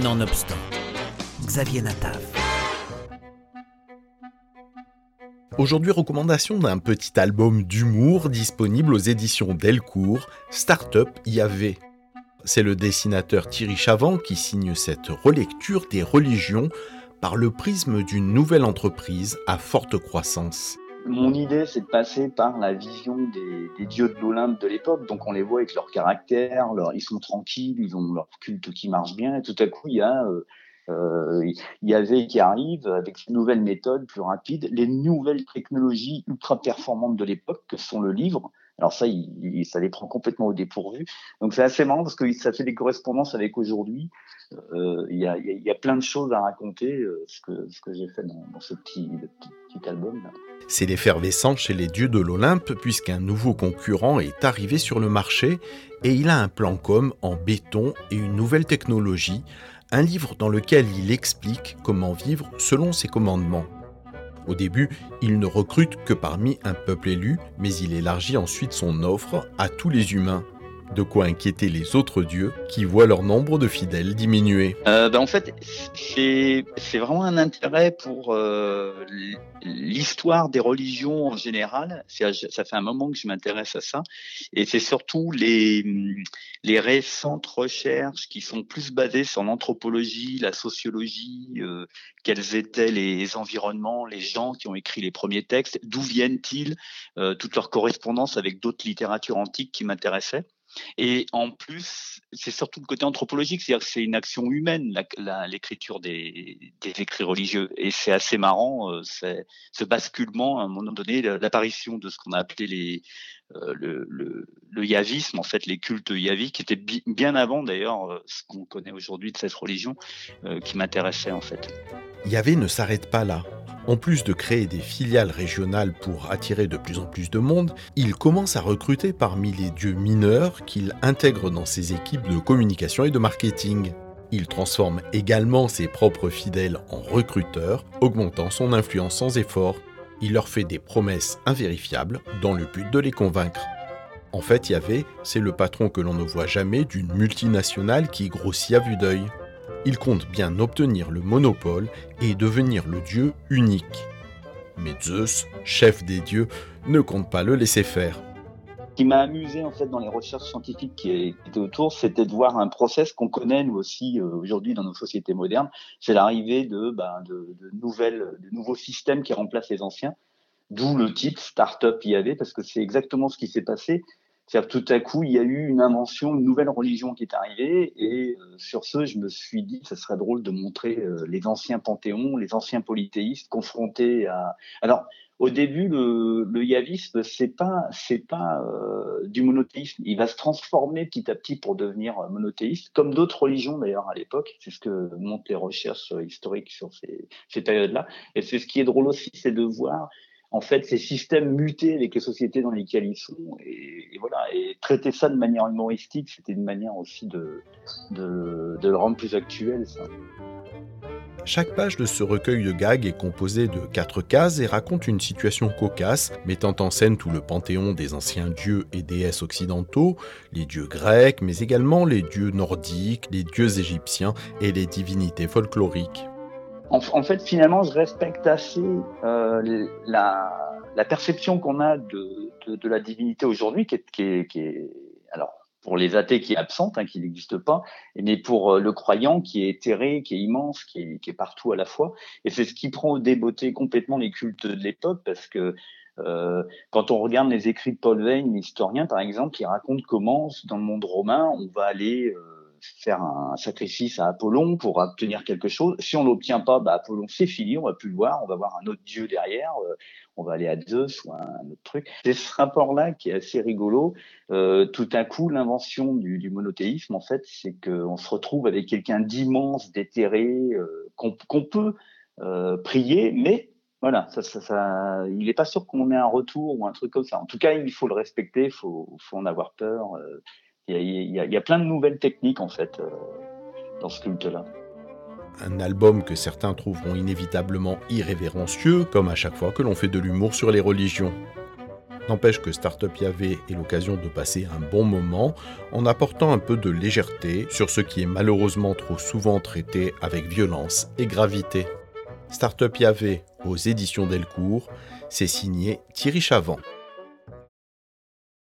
Nonobstant, Xavier Natav. Aujourd'hui, recommandation d'un petit album d'humour disponible aux éditions Delcourt, Startup IAV. C'est le dessinateur Thierry Chavant qui signe cette relecture des religions par le prisme d'une nouvelle entreprise à forte croissance. Mon idée, c'est de passer par la vision des, dieux de l'Olympe de l'époque. Donc, on les voit avec leur caractère, ils sont tranquilles, ils ont leur culte qui marche bien. Et tout à coup, il y a euh, il y avait qui arrive avec une nouvelle méthode plus rapide, les nouvelles technologies ultra performantes de l'époque que sont le livre. Alors ça, ça les prend complètement au dépourvu. Donc c'est assez marrant parce que ça fait des correspondances avec aujourd'hui. Euh, il, y a, plein de choses à raconter, euh, ce que, j'ai fait dans, ce petit, petit, album. C'est l'effervescence chez les dieux de l'Olympe puisqu'un nouveau concurrent est arrivé sur le marché et il a un plan com en béton et une nouvelle technologie un livre dans lequel il explique comment vivre selon ses commandements. Au début, il ne recrute que parmi un peuple élu, mais il élargit ensuite son offre à tous les humains. De quoi inquiéter les autres dieux qui voient leur nombre de fidèles diminuer. Euh, ben, en fait, c'est vraiment un intérêt pour euh, l'histoire des religions en général. Ça fait un moment que je m'intéresse à ça. Et c'est surtout les, les récentes recherches qui sont plus basées sur l'anthropologie, la sociologie, euh, quels étaient les environnements, les gens qui ont écrit les premiers textes, d'où viennent-ils, euh, toute leur correspondance avec d'autres littératures antiques qui m'intéressaient. Et en plus, c'est surtout le côté anthropologique, c'est-à-dire que c'est une action humaine, l'écriture des, des, écrits religieux. Et c'est assez marrant, euh, c'est ce basculement, à un moment donné, l'apparition de ce qu'on a appelé les, euh, le, le, le, yavisme, en fait, les cultes yavis, qui étaient bien avant d'ailleurs euh, ce qu'on connaît aujourd'hui de cette religion, qui m'intéressait en fait. Yahvé ne s'arrête pas là. En plus de créer des filiales régionales pour attirer de plus en plus de monde, il commence à recruter parmi les dieux mineurs qu'il intègre dans ses équipes de communication et de marketing. Il transforme également ses propres fidèles en recruteurs, augmentant son influence sans effort. Il leur fait des promesses invérifiables dans le but de les convaincre. En fait, Yahvé, c'est le patron que l'on ne voit jamais d'une multinationale qui grossit à vue d'œil il compte bien obtenir le monopole et devenir le dieu unique. Mais Zeus, chef des dieux, ne compte pas le laisser faire. Ce qui m'a amusé en fait dans les recherches scientifiques qui étaient autour, c'était de voir un process qu'on connaît nous aussi euh, aujourd'hui dans nos sociétés modernes. C'est l'arrivée de, bah, de, nouvelles, de nouveaux systèmes qui remplacent les anciens. D'où le titre Startup IAV parce que c'est exactement ce qui s'est passé. C'est-à-dire tout à coup, il y a eu une invention, une nouvelle religion qui est arrivée, et euh, sur ce, je me suis dit, ce serait drôle de montrer euh, les anciens panthéons, les anciens polythéistes confrontés à. Alors, au début, le, le yavisme, c'est pas, c'est pas euh, du monothéisme. Il va se transformer petit à petit pour devenir monothéiste, comme d'autres religions d'ailleurs à l'époque. C'est ce que montrent les recherches historiques sur ces, ces périodes-là. Et c'est ce qui est drôle aussi, c'est de voir en fait ces systèmes mutés avec les sociétés dans lesquelles ils sont et, voilà et traiter ça de manière humoristique c'était une manière aussi de, de, le rendre plus actuel. Chaque page de ce recueil de gags est composée de quatre cases et raconte une situation cocasse, mettant en scène tout le panthéon des anciens dieux et déesses occidentaux, les dieux grecs, mais également les dieux nordiques, les dieux égyptiens et les divinités folkloriques en, fait, finalement, je respecte assez euh, la, la, perception qu'on a de, de, de, la divinité aujourd'hui, qui est, qui, est, qui est, alors pour les athées qui est absente, hein, qui n'existe pas, mais pour euh, le croyant qui est éthéré, qui est immense, qui est, qui est partout à la fois. Et c'est ce qui prend au débeauté complètement les cultes de l'époque, parce que euh, quand on regarde les écrits de Paul Veyne, l'historien par exemple, qui raconte comment dans le monde romain on va aller euh, faire un sacrifice à Apollon pour obtenir quelque chose. Si on l'obtient pas, bah Apollon c'est fini, on va plus le voir, on va voir un autre dieu derrière, euh, on va aller à Zeus ou un autre truc. C'est ce rapport-là qui est assez rigolo. Euh, tout à coup, l'invention du, monothéisme, en fait, c'est qu'on se retrouve avec quelqu'un d'immense, d'éthéré, euh, qu'on peut euh, prier, mais voilà, il n'est pas sûr qu'on ait un retour ou un truc comme ça. En tout cas, il faut le respecter, il faut en avoir peur. Il y, a, plein de nouvelles techniques en fait euh, dans ce culte-là. Un album que certains trouveront inévitablement irrévérencieux, comme à chaque fois que l'on fait de l'humour sur les religions. N'empêche que Startup Yahvé est l'occasion de passer un bon moment en apportant un peu de légèreté sur ce qui est malheureusement trop souvent traité avec violence et gravité. Startup Yahvé aux éditions Delcourt, c'est signé Thierry Chavant.